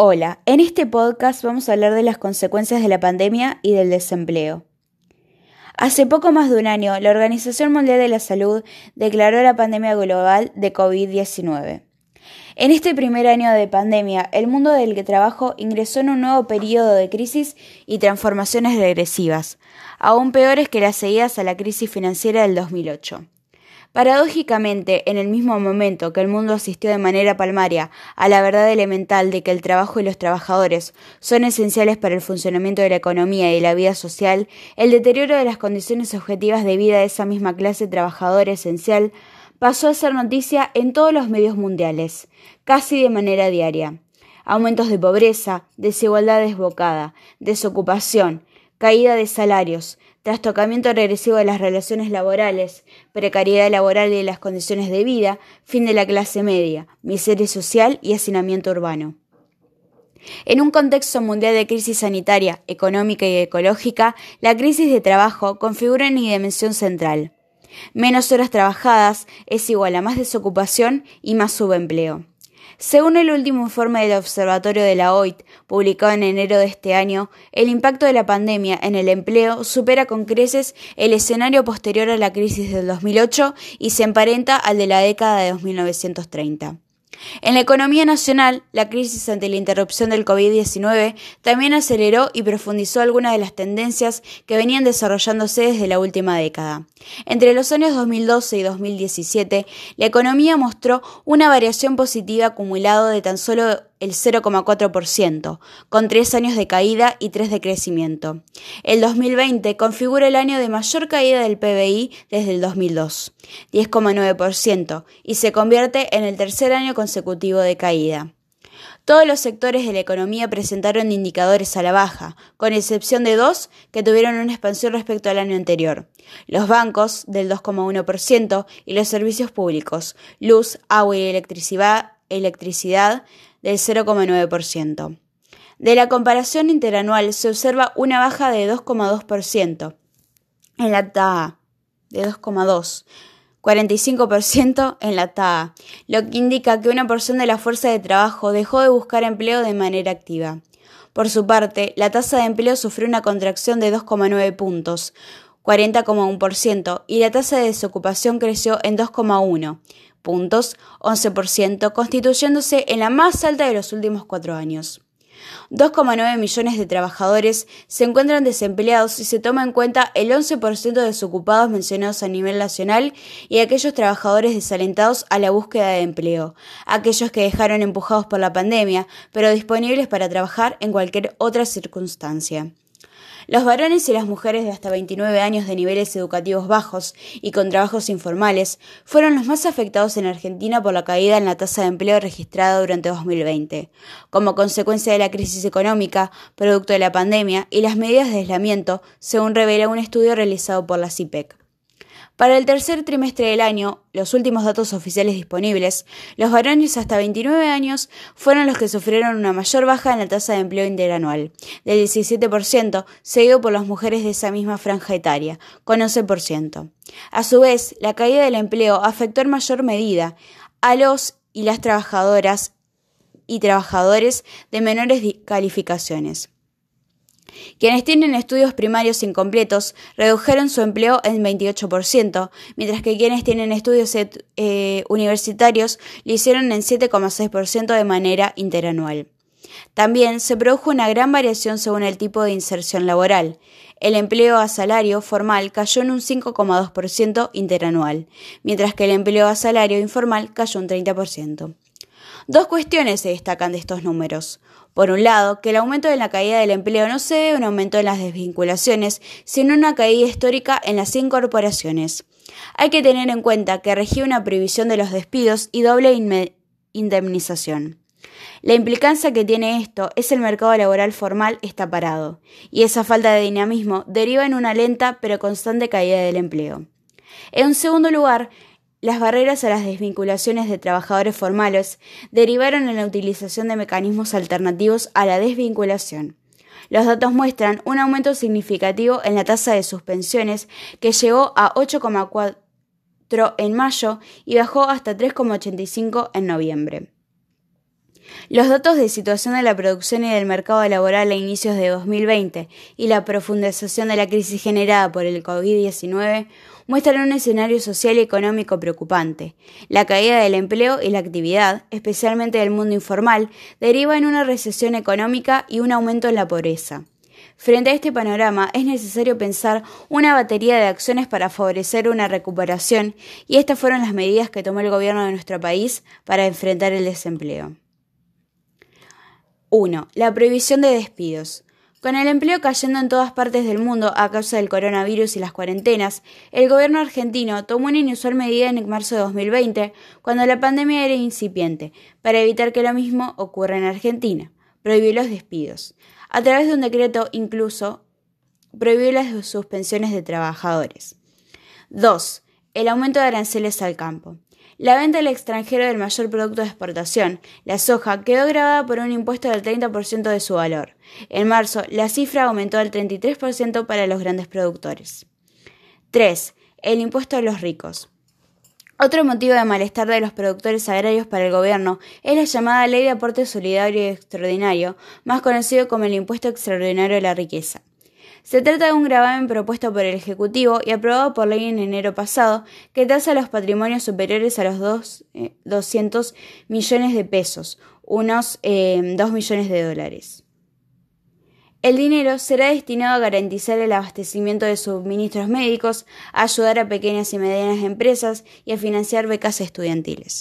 Hola, en este podcast vamos a hablar de las consecuencias de la pandemia y del desempleo. Hace poco más de un año, la Organización Mundial de la Salud declaró la pandemia global de COVID-19. En este primer año de pandemia, el mundo del trabajo ingresó en un nuevo periodo de crisis y transformaciones regresivas, aún peores que las seguidas a la crisis financiera del 2008. Paradójicamente, en el mismo momento que el mundo asistió de manera palmaria a la verdad elemental de que el trabajo y los trabajadores son esenciales para el funcionamiento de la economía y la vida social, el deterioro de las condiciones objetivas de vida de esa misma clase trabajadora esencial pasó a ser noticia en todos los medios mundiales, casi de manera diaria. Aumentos de pobreza, desigualdad desbocada, desocupación, caída de salarios, trastocamiento regresivo de las relaciones laborales, precariedad laboral y de las condiciones de vida, fin de la clase media, miseria social y hacinamiento urbano. En un contexto mundial de crisis sanitaria, económica y ecológica, la crisis de trabajo configura una dimensión central. Menos horas trabajadas es igual a más desocupación y más subempleo. Según el último informe del Observatorio de la OIT, publicado en enero de este año, el impacto de la pandemia en el empleo supera con creces el escenario posterior a la crisis del 2008 y se emparenta al de la década de 1930. En la economía nacional, la crisis ante la interrupción del COVID-19 también aceleró y profundizó algunas de las tendencias que venían desarrollándose desde la última década. Entre los años 2012 y 2017, la economía mostró una variación positiva acumulada de tan solo el 0,4%, con tres años de caída y tres de crecimiento. El 2020 configura el año de mayor caída del PBI desde el 2002, 10,9%, y se convierte en el tercer año consecutivo de caída. Todos los sectores de la economía presentaron indicadores a la baja, con excepción de dos que tuvieron una expansión respecto al año anterior. Los bancos, del 2,1%, y los servicios públicos, luz, agua y electricidad, electricidad del 0,9%. De la comparación interanual se observa una baja de 2,2% en la TAA, de 2,2%. 45% en la TAA, lo que indica que una porción de la fuerza de trabajo dejó de buscar empleo de manera activa. Por su parte, la tasa de empleo sufrió una contracción de 2,9 puntos, 40,1%, y la tasa de desocupación creció en 2,1 puntos, 11%, constituyéndose en la más alta de los últimos cuatro años. 2,9 millones de trabajadores se encuentran desempleados si se toma en cuenta el 11% de desocupados mencionados a nivel nacional y aquellos trabajadores desalentados a la búsqueda de empleo, aquellos que dejaron empujados por la pandemia, pero disponibles para trabajar en cualquier otra circunstancia. Los varones y las mujeres de hasta 29 años de niveles educativos bajos y con trabajos informales fueron los más afectados en Argentina por la caída en la tasa de empleo registrada durante 2020, como consecuencia de la crisis económica, producto de la pandemia y las medidas de aislamiento, según revela un estudio realizado por la CIPEC. Para el tercer trimestre del año, los últimos datos oficiales disponibles, los varones hasta 29 años fueron los que sufrieron una mayor baja en la tasa de empleo interanual, del 17%, seguido por las mujeres de esa misma franja etaria, con 11%. A su vez, la caída del empleo afectó en mayor medida a los y las trabajadoras y trabajadores de menores calificaciones. Quienes tienen estudios primarios incompletos redujeron su empleo en 28%, mientras que quienes tienen estudios eh, universitarios lo hicieron en 7,6% de manera interanual. También se produjo una gran variación según el tipo de inserción laboral. El empleo a salario formal cayó en un 5,2% interanual, mientras que el empleo a salario informal cayó un 30%. Dos cuestiones se destacan de estos números. Por un lado, que el aumento de la caída del empleo no se debe a un aumento en las desvinculaciones, sino a una caída histórica en las incorporaciones. Hay que tener en cuenta que regía una previsión de los despidos y doble indemnización. La implicancia que tiene esto es el mercado laboral formal está parado, y esa falta de dinamismo deriva en una lenta pero constante caída del empleo. En segundo lugar, las barreras a las desvinculaciones de trabajadores formales derivaron en la utilización de mecanismos alternativos a la desvinculación. Los datos muestran un aumento significativo en la tasa de suspensiones que llegó a 8,4 en mayo y bajó hasta 3,85 en noviembre. Los datos de situación de la producción y del mercado laboral a inicios de 2020 y la profundización de la crisis generada por el COVID-19 muestran un escenario social y económico preocupante. La caída del empleo y la actividad, especialmente del mundo informal, deriva en una recesión económica y un aumento en la pobreza. Frente a este panorama es necesario pensar una batería de acciones para favorecer una recuperación y estas fueron las medidas que tomó el gobierno de nuestro país para enfrentar el desempleo. 1. La prohibición de despidos. Con el empleo cayendo en todas partes del mundo a causa del coronavirus y las cuarentenas, el gobierno argentino tomó una inusual medida en marzo de 2020, cuando la pandemia era incipiente, para evitar que lo mismo ocurra en Argentina. Prohibió los despidos. A través de un decreto incluso prohibió las suspensiones de trabajadores. 2. El aumento de aranceles al campo. La venta al extranjero del mayor producto de exportación, la soja, quedó grabada por un impuesto del 30% de su valor. En marzo, la cifra aumentó al 33% para los grandes productores. 3. El impuesto a los ricos. Otro motivo de malestar de los productores agrarios para el gobierno es la llamada Ley de Aporte Solidario y Extraordinario, más conocido como el Impuesto Extraordinario a la Riqueza. Se trata de un gravamen propuesto por el Ejecutivo y aprobado por ley en enero pasado que tasa los patrimonios superiores a los 200 eh, millones de pesos, unos 2 eh, millones de dólares. El dinero será destinado a garantizar el abastecimiento de suministros médicos, a ayudar a pequeñas y medianas empresas y a financiar becas estudiantiles.